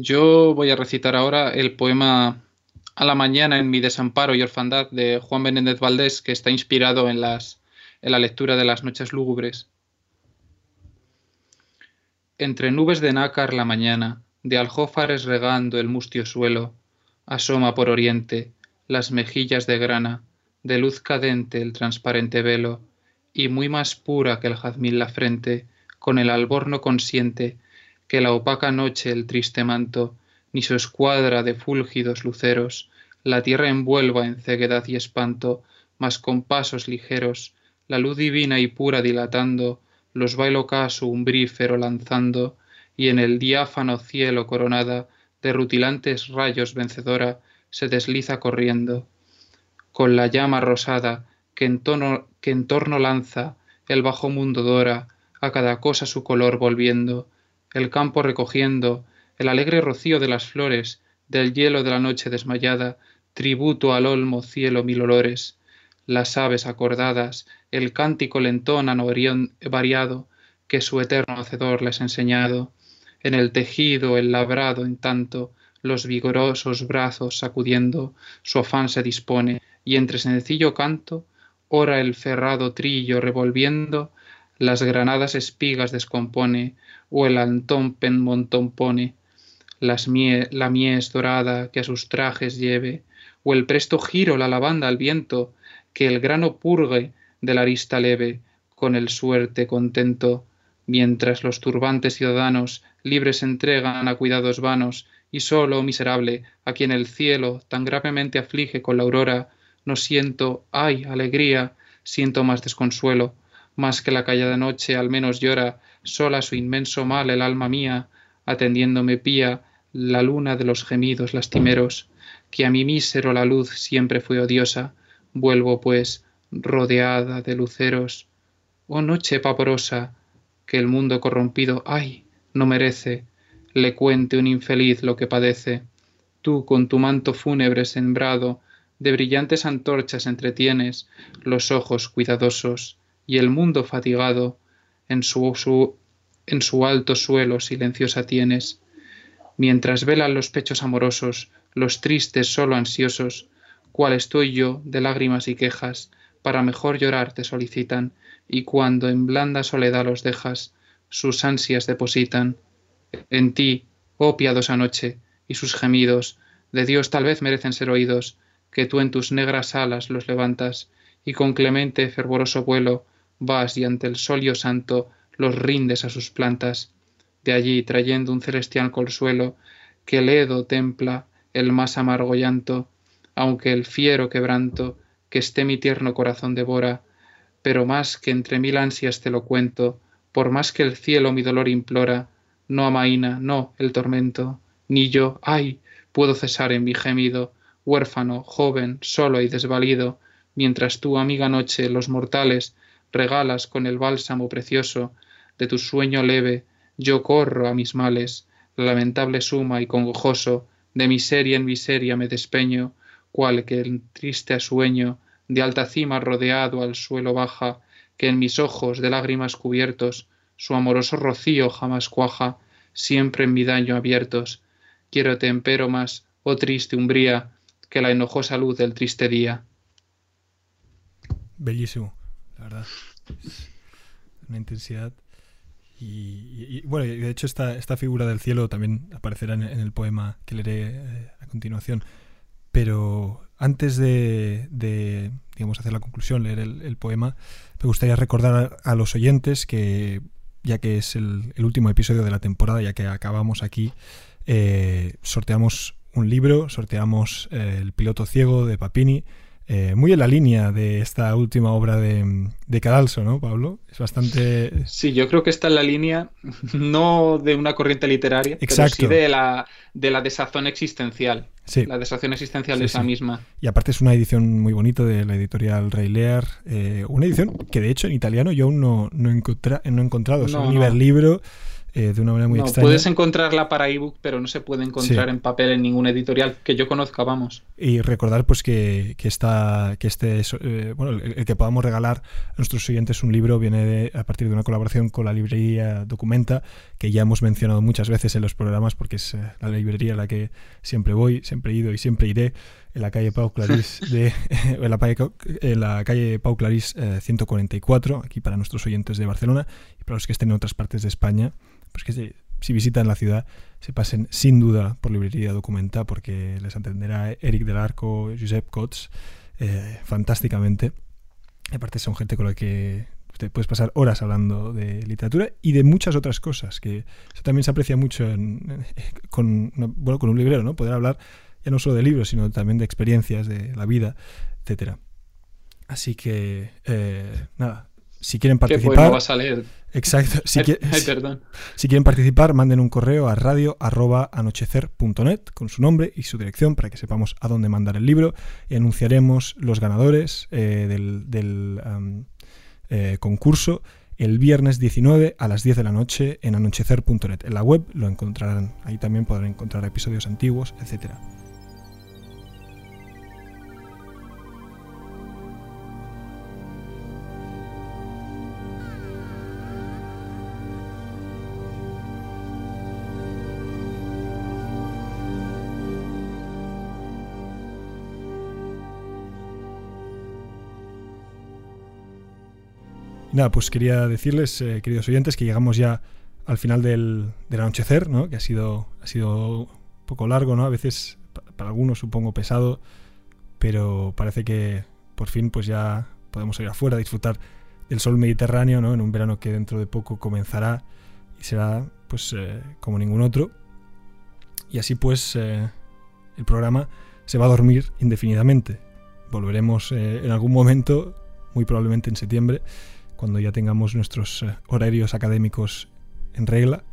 Yo voy a recitar ahora el poema A la mañana en mi desamparo y orfandad de Juan Benéndez Valdés, que está inspirado en, las, en la lectura de las noches lúgubres. Entre nubes de nácar la mañana, de aljófares regando el mustio suelo, asoma por oriente las mejillas de grana, de luz cadente el transparente velo, y muy más pura que el jazmín la frente, con el alborno consciente, que la opaca noche el triste manto, ni su escuadra de fúlgidos luceros, la tierra envuelva en ceguedad y espanto, mas con pasos ligeros, la luz divina y pura dilatando, los va el ocaso umbrífero lanzando, y en el diáfano cielo coronada, de rutilantes rayos vencedora, se desliza corriendo. Con la llama rosada que en, que en torno lanza, el bajo mundo dora, a cada cosa su color volviendo, el campo recogiendo, el alegre rocío de las flores, del hielo de la noche desmayada, tributo al olmo cielo mil olores, las aves acordadas, el cántico lentonan variado, que su eterno hacedor les ha enseñado, en el tejido, el labrado, en tanto, los vigorosos brazos sacudiendo, su afán se dispone, y entre sencillo canto, ora el ferrado trillo revolviendo, las granadas espigas descompone, o el antón penmontón pone, las la mies dorada que a sus trajes lleve, o el presto giro la lavanda al viento, que el grano purgue de la arista leve, con el suerte contento, mientras los turbantes ciudadanos libres entregan a cuidados vanos, y solo, miserable, a quien el cielo tan gravemente aflige con la aurora, no siento, ay, alegría, siento más desconsuelo, más que la callada noche al menos llora, sola su inmenso mal el alma mía, atendiéndome pía la luna de los gemidos lastimeros, que a mi mísero la luz siempre fue odiosa, vuelvo pues, rodeada de luceros. Oh noche pavorosa, que el mundo corrompido, ay, no merece, le cuente un infeliz lo que padece. Tú con tu manto fúnebre sembrado, de brillantes antorchas entretienes los ojos cuidadosos, y el mundo fatigado en su, en su alto suelo silenciosa tienes, mientras velan los pechos amorosos, los tristes solo ansiosos, cual estoy yo de lágrimas y quejas, para mejor llorar te solicitan, y cuando en blanda soledad los dejas, sus ansias depositan. En ti, oh piadosa noche, y sus gemidos, de Dios tal vez merecen ser oídos, que tú en tus negras alas los levantas, y con clemente fervoroso vuelo vas y ante el solio santo los rindes a sus plantas. De allí, trayendo un celestial consuelo, que ledo templa el más amargo llanto, aunque el fiero quebranto que esté mi tierno corazón devora, pero más que entre mil ansias te lo cuento, por más que el cielo mi dolor implora, no amaina, no el tormento, ni yo, ay, puedo cesar en mi gemido, huérfano, joven, solo y desvalido, mientras tú, amiga noche, los mortales, regalas con el bálsamo precioso de tu sueño leve, yo corro a mis males, la lamentable suma y congojoso, de miseria en miseria me despeño, cual que en triste sueño, de alta cima rodeado al suelo baja, que en mis ojos de lágrimas cubiertos, su amoroso rocío jamás cuaja, siempre en mi daño abiertos. Quiero te empero más, oh triste umbría, que la enojosa luz del triste día. Bellísimo la verdad. una intensidad. Y, bueno, de hecho esta, esta figura del cielo también aparecerá en, el poema que leeré eh, a continuación. Pero antes de, digamos, hacer la conclusión, leer el, poema, me gustaría recordar a, los oyentes que, ya que es el, último episodio de la temporada, ya que acabamos aquí, eh, sorteamos un libro, sorteamos eh, El piloto ciego de Papini, eh, muy en la línea de esta última obra de, de Cadalso, ¿no, Pablo? Es bastante... Sí, yo creo que está en la línea no de una corriente literaria, pero sí de la, de la desazón existencial. Sí. La desazón existencial de esa misma. Y aparte es una edición muy bonita de la editorial Rey Lear. Eh, una edición que de hecho en italiano yo aún no, no, he, encontrado. Es un libro eh, de una manera muy no, extraña. Puedes encontrarla para ebook, pero no se puede encontrar en papel en ningún editorial que yo conozca, vamos. Y recordar pues que, que, esta, que este, eh, bueno, el, que podamos regalar a nuestros siguientes un libro viene de, a partir de una colaboración con la librería Documenta, que ya hemos mencionado muchas veces en los programas porque es eh, la librería a la que siempre voy, siempre he ido y siempre iré en la calle Pau Clarís de en la, en la calle Pau Clarís 144 aquí para nuestros oyentes de Barcelona y para los que estén en otras partes de España pues que si, si, visitan la ciudad se pasen sin duda por librería Documenta porque les atenderá Eric del Arco, Josep Cots eh, fantásticamente. Aparte son gente con la que te puedes pasar horas hablando de literatura y de muchas otras cosas, que eso también se aprecia mucho en, con, bueno, con un librero, ¿no? Poder hablar ya no solo de libros, sino también de experiencias, de la vida, etcétera. Así que, eh, nada, si quieren participar... vas a leer? Exacto. Si, Ay, perdón. si, quieren participar, manden un correo a radio.anochecer.net con su nombre y su dirección para que sepamos a dónde mandar el libro y anunciaremos los ganadores eh, del, del um, eh, concurso el viernes 19 a las 10 de la noche en anochecer.net. En la web lo encontrarán, ahí también podrán encontrar episodios antiguos, etcétera. Pues quería decirles, eh, queridos oyentes, que llegamos ya al final del, anochecer, ¿no? que ha sido, ha sido un poco largo, ¿no? a veces para algunos supongo pesado, pero parece que por fin pues ya podemos ir afuera a disfrutar del sol mediterráneo ¿no? en un verano que dentro de poco comenzará y será pues eh, como ningún otro. Y así pues eh, el programa se va a dormir indefinidamente. Volveremos en algún momento, muy probablemente en septiembre, cuando ya tengamos nuestros eh, horarios académicos en regla.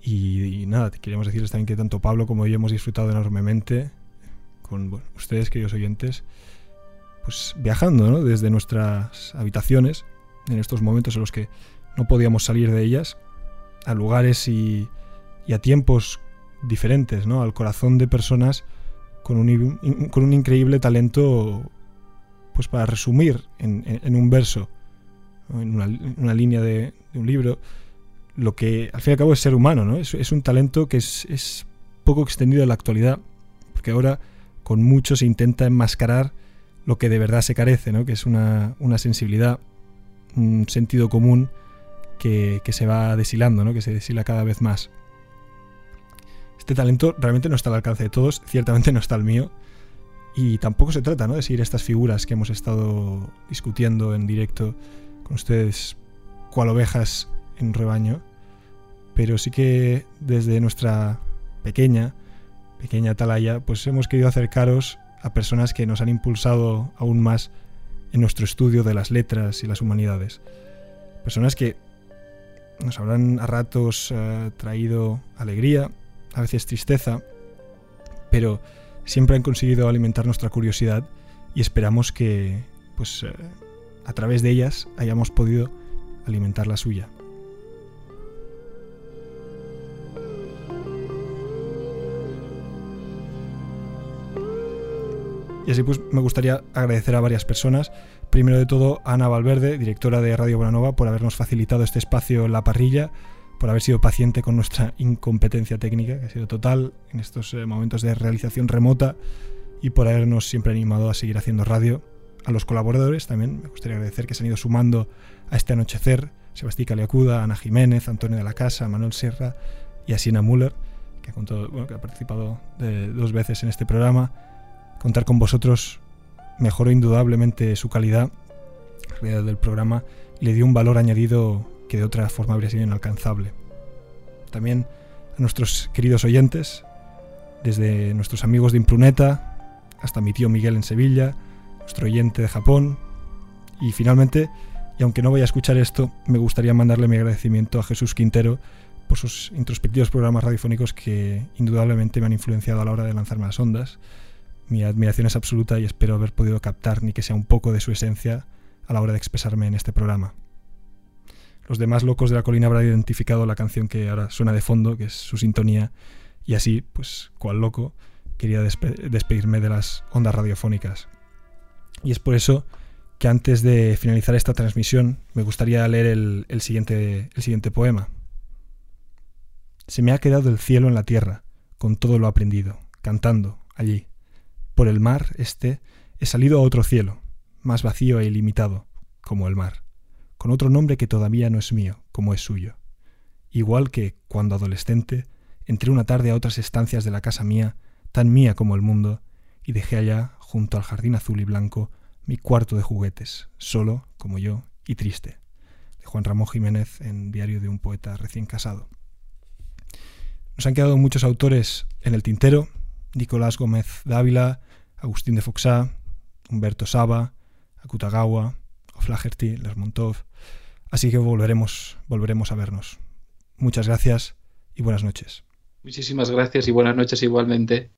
Y, y, nada, queríamos decirles también que tanto Pablo como yo hemos disfrutado enormemente con bueno, ustedes, queridos oyentes, pues viajando ¿no? desde nuestras habitaciones, en estos momentos en los que no podíamos salir de ellas, a lugares y, y a tiempos diferentes, ¿no? al corazón de personas con un, con un increíble talento pues para resumir en, en, en un verso en una, línea de, un libro, lo que al fin y al cabo es ser humano, ¿no? Es, un talento que es, poco extendido en la actualidad, porque ahora con mucho se intenta enmascarar lo que de verdad se carece, ¿no? Que es una, sensibilidad, un sentido común que, se va deshilando, ¿no? Que se deshila cada vez más. Este talento realmente no está al alcance de todos, ciertamente no está el mío, y tampoco se trata ¿no? de seguir estas figuras que hemos estado discutiendo en directo con ustedes cual ovejas en un rebaño, pero sí que desde nuestra pequeña, pequeña atalaya, pues hemos querido acercaros a personas que nos han impulsado aún más en nuestro estudio de las letras y las humanidades. Personas que nos habrán a ratos uh, traído alegría, a veces tristeza, pero siempre han conseguido alimentar nuestra curiosidad y esperamos que, pues, uh, a través de ellas hayamos podido alimentar la suya. Y así pues me gustaría agradecer a varias personas. Primero de todo a Ana Valverde, directora de Radio Bonanova, por habernos facilitado este espacio en la parrilla, por haber sido paciente con nuestra incompetencia técnica, que ha sido total en estos eh, momentos de realización remota, y por habernos siempre animado a seguir haciendo radio a los colaboradores también me gustaría agradecer que se han ido sumando a este anochecer. Sebastián Caliacuda, Ana Jiménez, Antonio de la Casa, Manuel Serra y Asina Müller, que ha, contado, bueno, que ha participado dos veces en este programa. Contar con vosotros mejoró indudablemente su calidad, la calidad del programa, le dio un valor añadido que de otra forma habría sido inalcanzable. También a nuestros queridos oyentes, desde nuestros amigos de Impruneta hasta mi tío Miguel en Sevilla, nuestro oyente de Japón. Y finalmente, y aunque no vaya a escuchar esto, me gustaría mandarle mi agradecimiento a Jesús Quintero por sus introspectivos programas radiofónicos que indudablemente me han influenciado a la hora de lanzarme las ondas. Mi admiración es absoluta y espero haber podido captar ni que sea un poco de su esencia a la hora de expresarme en este programa. los demás locos de la colina habrán identificado la canción que ahora suena de fondo, que es su sintonía, y así, pues, cual loco, quería despedirme de las ondas radiofónicas. Y es por eso que antes de finalizar esta transmisión me gustaría leer el, siguiente, el siguiente poema. Se me ha quedado el cielo en la tierra, con todo lo aprendido, cantando, allí. Por el mar, este, he salido a otro cielo, más vacío e ilimitado, como el mar, con otro nombre que todavía no es mío, como es suyo. Igual que, cuando adolescente, entré una tarde a otras estancias de la casa mía, tan mía como el mundo, y dejé allá, junto al jardín azul y blanco, mi cuarto de juguetes, solo, como yo, y triste. De Juan Ramón Jiménez en Diario de un poeta recién casado. Nos han quedado muchos autores en el tintero, Nicolás Gómez Dávila, Agustín de Foxá, Humberto Saba, Akutagawa, O'Flaherty, Lermontov, así que volveremos, volveremos a vernos. Muchas gracias y buenas noches. Muchísimas gracias y buenas noches igualmente.